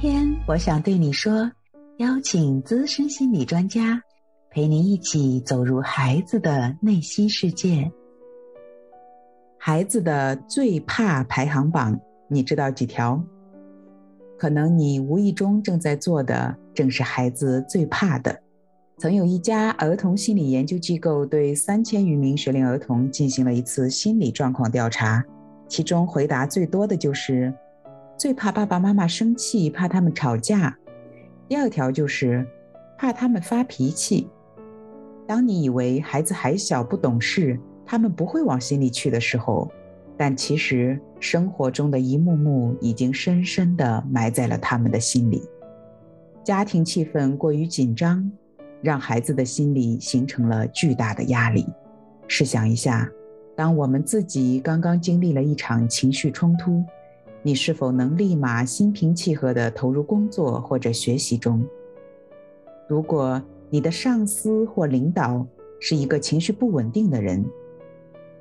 天，我想对你说，邀请资深心理专家陪你一起走入孩子的内心世界。孩子的最怕排行榜，你知道几条？可能你无意中正在做的，正是孩子最怕的。曾有一家儿童心理研究机构对三千余名学龄儿童进行了一次心理状况调查，其中回答最多的就是。最怕爸爸妈妈生气，怕他们吵架。第二条就是怕他们发脾气。当你以为孩子还小不懂事，他们不会往心里去的时候，但其实生活中的一幕幕已经深深地埋在了他们的心里。家庭气氛过于紧张，让孩子的心里形成了巨大的压力。试想一下，当我们自己刚刚经历了一场情绪冲突。你是否能立马心平气和地投入工作或者学习中？如果你的上司或领导是一个情绪不稳定的人，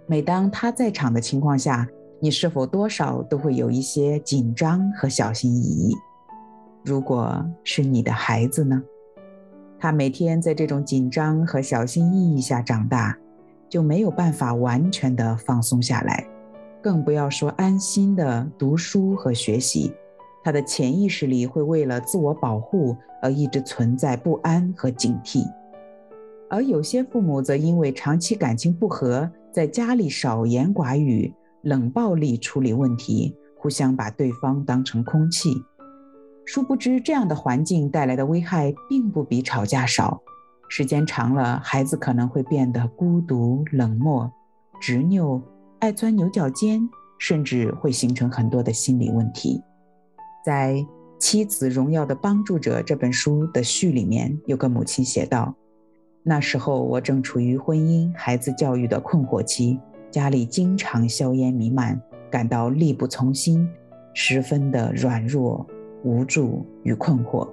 每当他在场的情况下，你是否多少都会有一些紧张和小心翼翼？如果是你的孩子呢？他每天在这种紧张和小心翼翼下长大，就没有办法完全的放松下来。更不要说安心的读书和学习，他的潜意识里会为了自我保护而一直存在不安和警惕。而有些父母则因为长期感情不和，在家里少言寡语、冷暴力处理问题，互相把对方当成空气。殊不知，这样的环境带来的危害并不比吵架少。时间长了，孩子可能会变得孤独、冷漠、执拗。爱钻牛角尖，甚至会形成很多的心理问题。在《妻子荣耀的帮助者》这本书的序里面，有个母亲写道：“那时候我正处于婚姻、孩子教育的困惑期，家里经常硝烟弥漫，感到力不从心，十分的软弱、无助与困惑。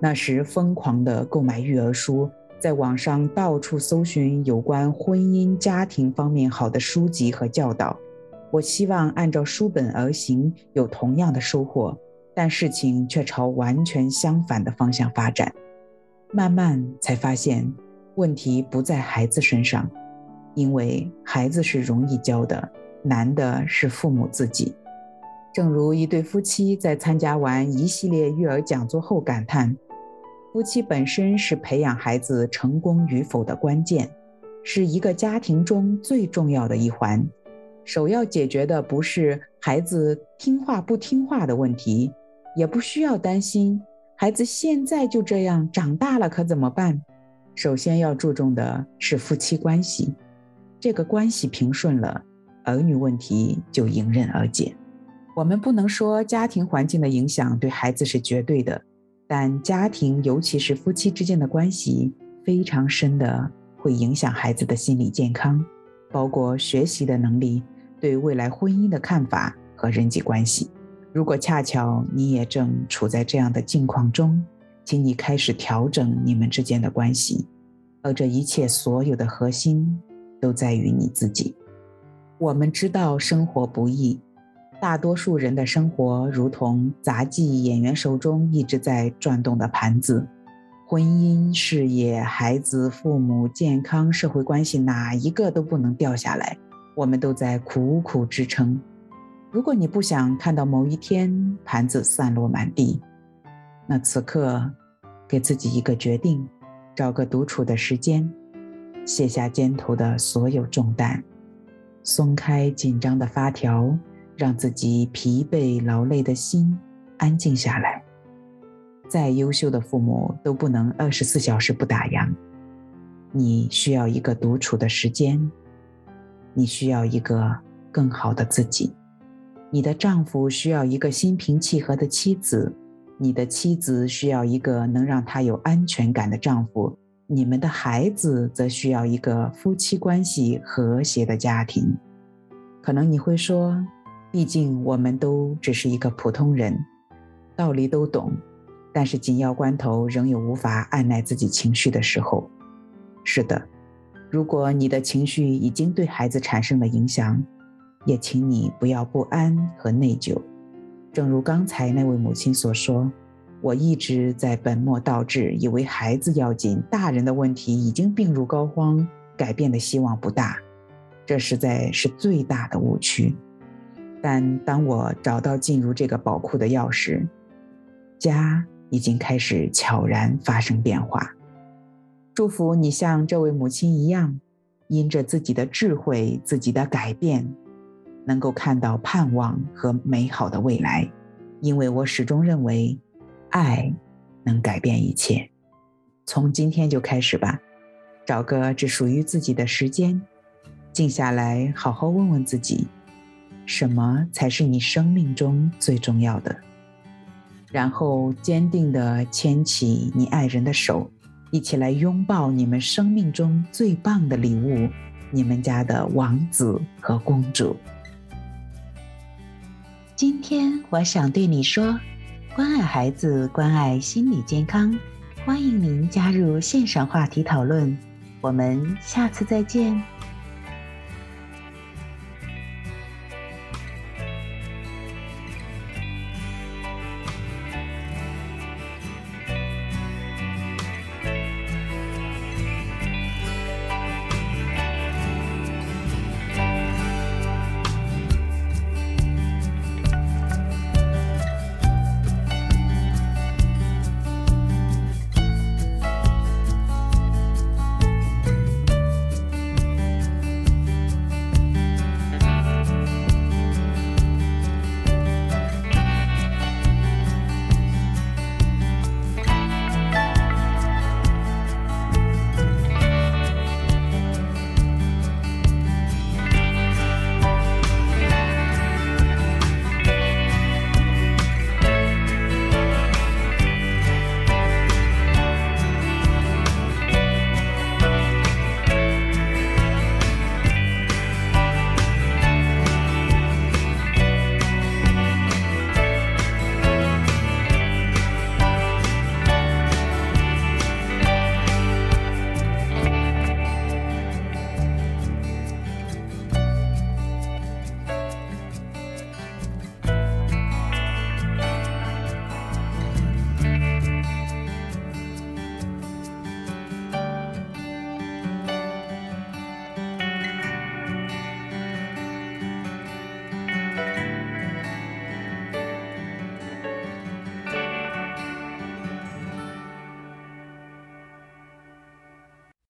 那时疯狂的购买育儿书。”在网上到处搜寻有关婚姻家庭方面好的书籍和教导，我希望按照书本而行，有同样的收获，但事情却朝完全相反的方向发展。慢慢才发现，问题不在孩子身上，因为孩子是容易教的，难的是父母自己。正如一对夫妻在参加完一系列育儿讲座后感叹。夫妻本身是培养孩子成功与否的关键，是一个家庭中最重要的一环。首要解决的不是孩子听话不听话的问题，也不需要担心孩子现在就这样长大了可怎么办。首先要注重的是夫妻关系，这个关系平顺了，儿女问题就迎刃而解。我们不能说家庭环境的影响对孩子是绝对的。但家庭，尤其是夫妻之间的关系，非常深的会影响孩子的心理健康，包括学习的能力、对未来婚姻的看法和人际关系。如果恰巧你也正处在这样的境况中，请你开始调整你们之间的关系，而这一切所有的核心都在于你自己。我们知道生活不易。大多数人的生活如同杂技演员手中一直在转动的盘子，婚姻、事业、孩子、父母、健康、社会关系，哪一个都不能掉下来。我们都在苦苦支撑。如果你不想看到某一天盘子散落满地，那此刻给自己一个决定，找个独处的时间，卸下肩头的所有重担，松开紧张的发条。让自己疲惫劳累的心安静下来。再优秀的父母都不能二十四小时不打烊。你需要一个独处的时间，你需要一个更好的自己。你的丈夫需要一个心平气和的妻子，你的妻子需要一个能让她有安全感的丈夫，你们的孩子则需要一个夫妻关系和谐的家庭。可能你会说。毕竟我们都只是一个普通人，道理都懂，但是紧要关头仍有无法按耐自己情绪的时候。是的，如果你的情绪已经对孩子产生了影响，也请你不要不安和内疚。正如刚才那位母亲所说，我一直在本末倒置，以为孩子要紧，大人的问题已经病入膏肓，改变的希望不大。这实在是最大的误区。但当我找到进入这个宝库的钥匙，家已经开始悄然发生变化。祝福你像这位母亲一样，因着自己的智慧、自己的改变，能够看到盼望和美好的未来。因为我始终认为，爱能改变一切。从今天就开始吧，找个只属于自己的时间。静下来，好好问问自己，什么才是你生命中最重要的？然后坚定地牵起你爱人的手，一起来拥抱你们生命中最棒的礼物——你们家的王子和公主。今天我想对你说：关爱孩子，关爱心理健康。欢迎您加入线上话题讨论，我们下次再见。